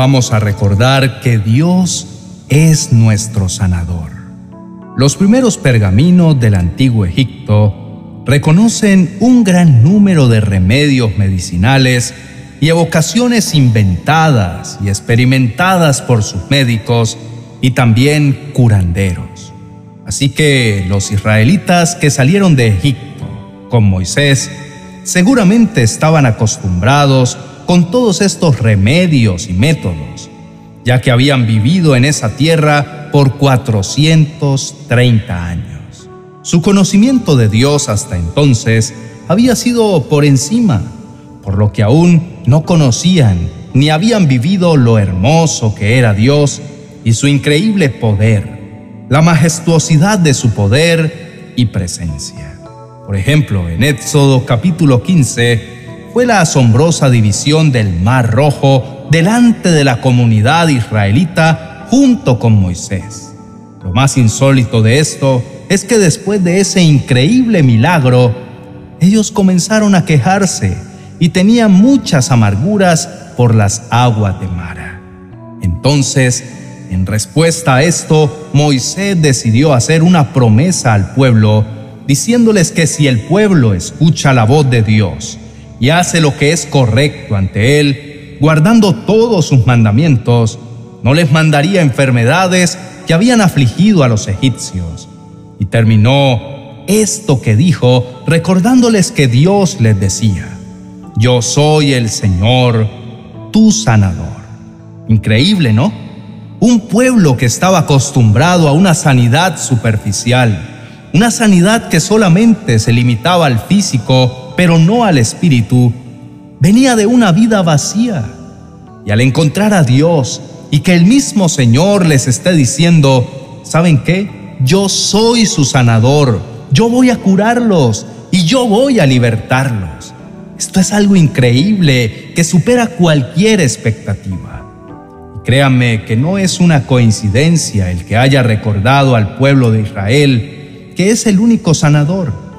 vamos a recordar que Dios es nuestro sanador. Los primeros pergaminos del antiguo Egipto reconocen un gran número de remedios medicinales y evocaciones inventadas y experimentadas por sus médicos y también curanderos. Así que los israelitas que salieron de Egipto con Moisés seguramente estaban acostumbrados con todos estos remedios y métodos, ya que habían vivido en esa tierra por 430 años. Su conocimiento de Dios hasta entonces había sido por encima, por lo que aún no conocían ni habían vivido lo hermoso que era Dios y su increíble poder, la majestuosidad de su poder y presencia. Por ejemplo, en Éxodo capítulo 15 fue la asombrosa división del Mar Rojo delante de la comunidad israelita junto con Moisés. Lo más insólito de esto es que después de ese increíble milagro, ellos comenzaron a quejarse y tenían muchas amarguras por las aguas de Mara. Entonces, en respuesta a esto, Moisés decidió hacer una promesa al pueblo, diciéndoles que si el pueblo escucha la voz de Dios y hace lo que es correcto ante Él, guardando todos sus mandamientos, no les mandaría enfermedades que habían afligido a los egipcios. Y terminó esto que dijo recordándoles que Dios les decía, yo soy el Señor, tu sanador. Increíble, ¿no? Un pueblo que estaba acostumbrado a una sanidad superficial, una sanidad que solamente se limitaba al físico, pero no al espíritu, venía de una vida vacía. Y al encontrar a Dios y que el mismo Señor les esté diciendo, ¿saben qué? Yo soy su sanador, yo voy a curarlos y yo voy a libertarlos. Esto es algo increíble que supera cualquier expectativa. Créanme que no es una coincidencia el que haya recordado al pueblo de Israel que es el único sanador.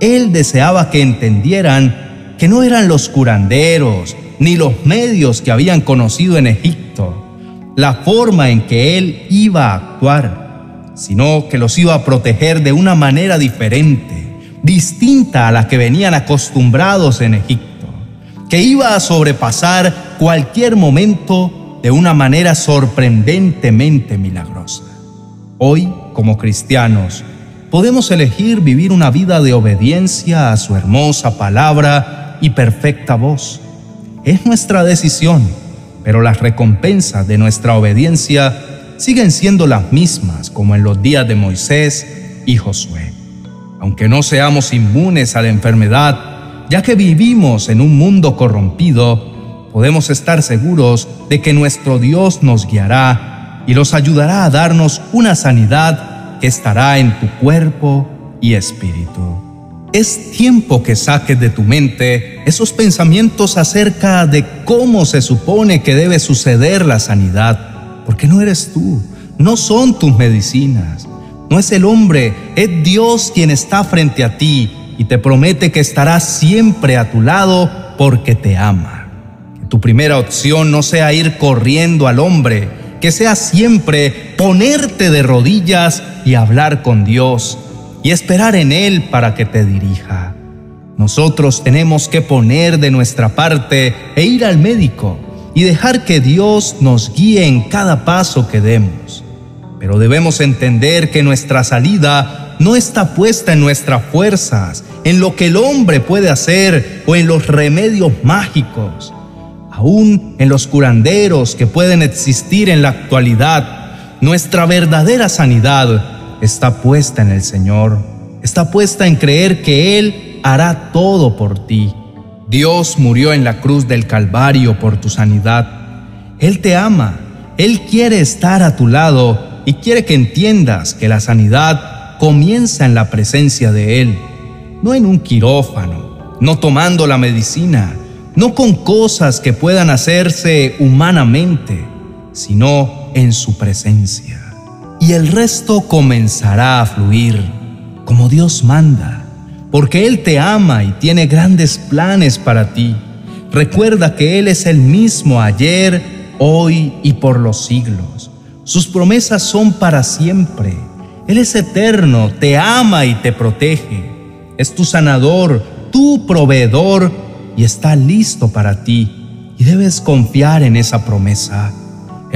Él deseaba que entendieran que no eran los curanderos ni los medios que habían conocido en Egipto la forma en que Él iba a actuar, sino que los iba a proteger de una manera diferente, distinta a la que venían acostumbrados en Egipto, que iba a sobrepasar cualquier momento de una manera sorprendentemente milagrosa. Hoy, como cristianos, podemos elegir vivir una vida de obediencia a su hermosa palabra y perfecta voz. Es nuestra decisión, pero las recompensas de nuestra obediencia siguen siendo las mismas como en los días de Moisés y Josué. Aunque no seamos inmunes a la enfermedad, ya que vivimos en un mundo corrompido, podemos estar seguros de que nuestro Dios nos guiará y los ayudará a darnos una sanidad estará en tu cuerpo y espíritu. Es tiempo que saques de tu mente esos pensamientos acerca de cómo se supone que debe suceder la sanidad, porque no eres tú, no son tus medicinas, no es el hombre, es Dios quien está frente a ti y te promete que estará siempre a tu lado porque te ama. Tu primera opción no sea ir corriendo al hombre, que sea siempre ponerte de rodillas y hablar con Dios y esperar en Él para que te dirija. Nosotros tenemos que poner de nuestra parte e ir al médico y dejar que Dios nos guíe en cada paso que demos. Pero debemos entender que nuestra salida no está puesta en nuestras fuerzas, en lo que el hombre puede hacer o en los remedios mágicos aún en los curanderos que pueden existir en la actualidad, nuestra verdadera sanidad está puesta en el Señor, está puesta en creer que Él hará todo por ti. Dios murió en la cruz del Calvario por tu sanidad. Él te ama, Él quiere estar a tu lado y quiere que entiendas que la sanidad comienza en la presencia de Él, no en un quirófano, no tomando la medicina, no con cosas que puedan hacerse humanamente, sino en su presencia. Y el resto comenzará a fluir como Dios manda, porque Él te ama y tiene grandes planes para ti. Recuerda que Él es el mismo ayer, hoy y por los siglos. Sus promesas son para siempre. Él es eterno, te ama y te protege. Es tu sanador, tu proveedor y está listo para ti. Y debes confiar en esa promesa.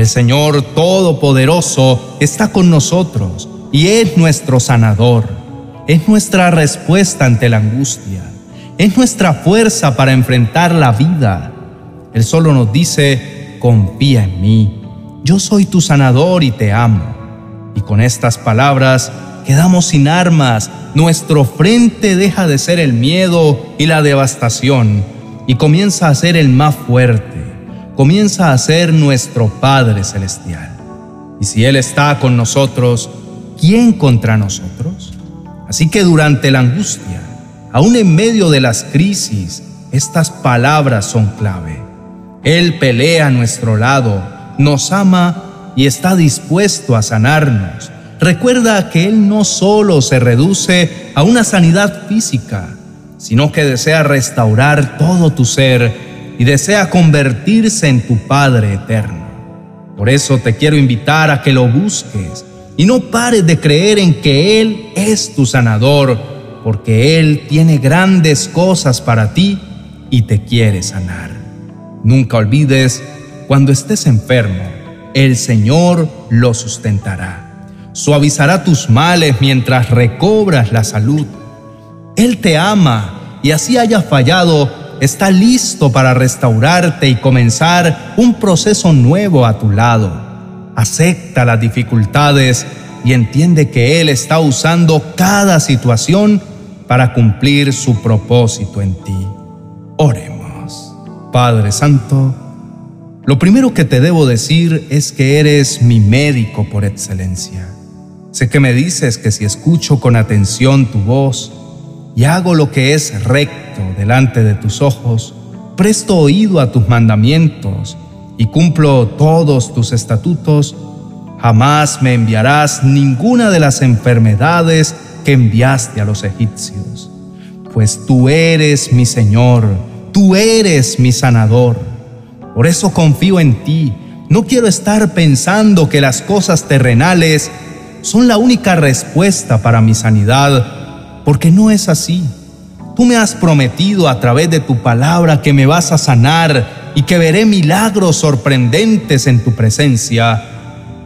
El Señor Todopoderoso está con nosotros y es nuestro sanador. Es nuestra respuesta ante la angustia. Es nuestra fuerza para enfrentar la vida. Él solo nos dice, confía en mí. Yo soy tu sanador y te amo. Y con estas palabras quedamos sin armas. Nuestro frente deja de ser el miedo y la devastación y comienza a ser el más fuerte. Comienza a ser nuestro Padre Celestial. Y si Él está con nosotros, ¿quién contra nosotros? Así que durante la angustia, aún en medio de las crisis, estas palabras son clave. Él pelea a nuestro lado, nos ama y está dispuesto a sanarnos. Recuerda que Él no solo se reduce a una sanidad física, sino que desea restaurar todo tu ser y desea convertirse en tu Padre eterno. Por eso te quiero invitar a que lo busques y no pares de creer en que Él es tu sanador, porque Él tiene grandes cosas para ti y te quiere sanar. Nunca olvides, cuando estés enfermo, el Señor lo sustentará. Suavizará tus males mientras recobras la salud. Él te ama y así hayas fallado, está listo para restaurarte y comenzar un proceso nuevo a tu lado. Acepta las dificultades y entiende que Él está usando cada situación para cumplir su propósito en ti. Oremos. Padre Santo, lo primero que te debo decir es que eres mi médico por excelencia. Sé que me dices que si escucho con atención tu voz y hago lo que es recto delante de tus ojos, presto oído a tus mandamientos y cumplo todos tus estatutos, jamás me enviarás ninguna de las enfermedades que enviaste a los egipcios, pues tú eres mi Señor Tú eres mi sanador. Por eso confío en ti. No quiero estar pensando que las cosas terrenales son la única respuesta para mi sanidad, porque no es así. Tú me has prometido a través de tu palabra que me vas a sanar y que veré milagros sorprendentes en tu presencia.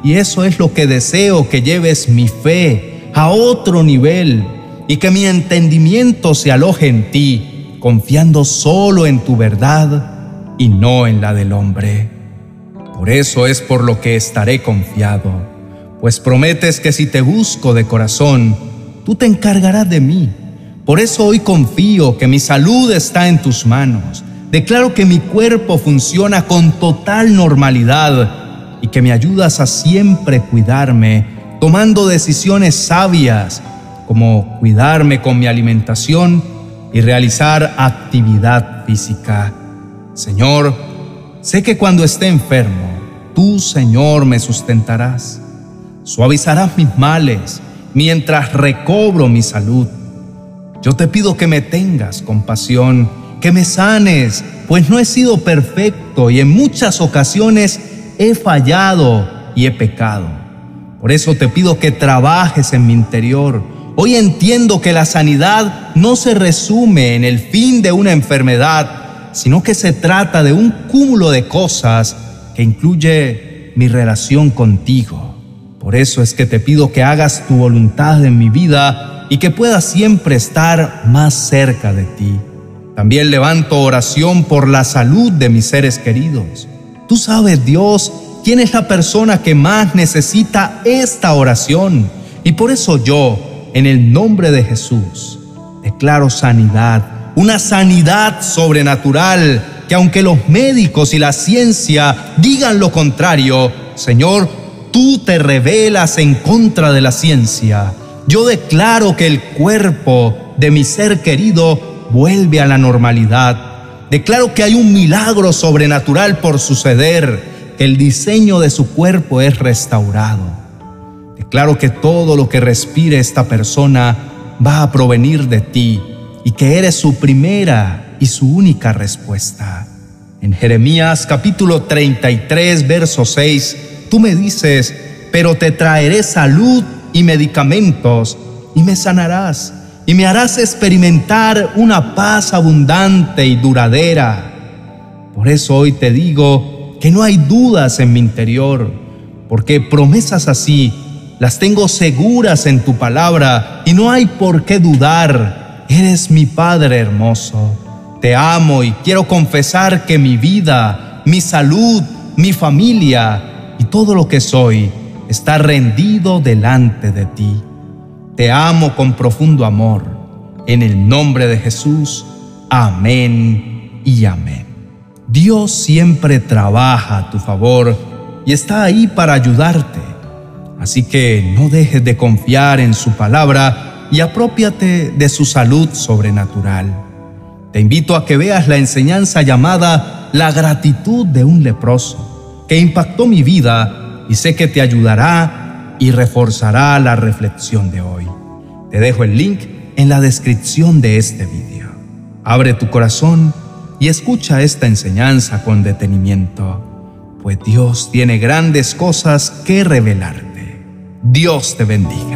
Y eso es lo que deseo que lleves mi fe a otro nivel y que mi entendimiento se aloje en ti confiando solo en tu verdad y no en la del hombre. Por eso es por lo que estaré confiado, pues prometes que si te busco de corazón, tú te encargarás de mí. Por eso hoy confío que mi salud está en tus manos. Declaro que mi cuerpo funciona con total normalidad y que me ayudas a siempre cuidarme, tomando decisiones sabias, como cuidarme con mi alimentación y realizar actividad física. Señor, sé que cuando esté enfermo, tú, Señor, me sustentarás. Suavizarás mis males mientras recobro mi salud. Yo te pido que me tengas compasión, que me sanes, pues no he sido perfecto y en muchas ocasiones he fallado y he pecado. Por eso te pido que trabajes en mi interior, Hoy entiendo que la sanidad no se resume en el fin de una enfermedad, sino que se trata de un cúmulo de cosas que incluye mi relación contigo. Por eso es que te pido que hagas tu voluntad en mi vida y que pueda siempre estar más cerca de ti. También levanto oración por la salud de mis seres queridos. Tú sabes, Dios, quién es la persona que más necesita esta oración. Y por eso yo, en el nombre de Jesús, declaro sanidad, una sanidad sobrenatural que aunque los médicos y la ciencia digan lo contrario, Señor, tú te revelas en contra de la ciencia. Yo declaro que el cuerpo de mi ser querido vuelve a la normalidad. Declaro que hay un milagro sobrenatural por suceder, que el diseño de su cuerpo es restaurado. Claro que todo lo que respire esta persona va a provenir de ti y que eres su primera y su única respuesta. En Jeremías capítulo 33, verso 6, tú me dices, pero te traeré salud y medicamentos y me sanarás y me harás experimentar una paz abundante y duradera. Por eso hoy te digo que no hay dudas en mi interior, porque promesas así las tengo seguras en tu palabra y no hay por qué dudar. Eres mi Padre hermoso. Te amo y quiero confesar que mi vida, mi salud, mi familia y todo lo que soy está rendido delante de ti. Te amo con profundo amor. En el nombre de Jesús. Amén y amén. Dios siempre trabaja a tu favor y está ahí para ayudarte. Así que no dejes de confiar en su palabra y apropiate de su salud sobrenatural. Te invito a que veas la enseñanza llamada La gratitud de un leproso, que impactó mi vida y sé que te ayudará y reforzará la reflexión de hoy. Te dejo el link en la descripción de este video. Abre tu corazón y escucha esta enseñanza con detenimiento, pues Dios tiene grandes cosas que revelarte. Dios te bendiga.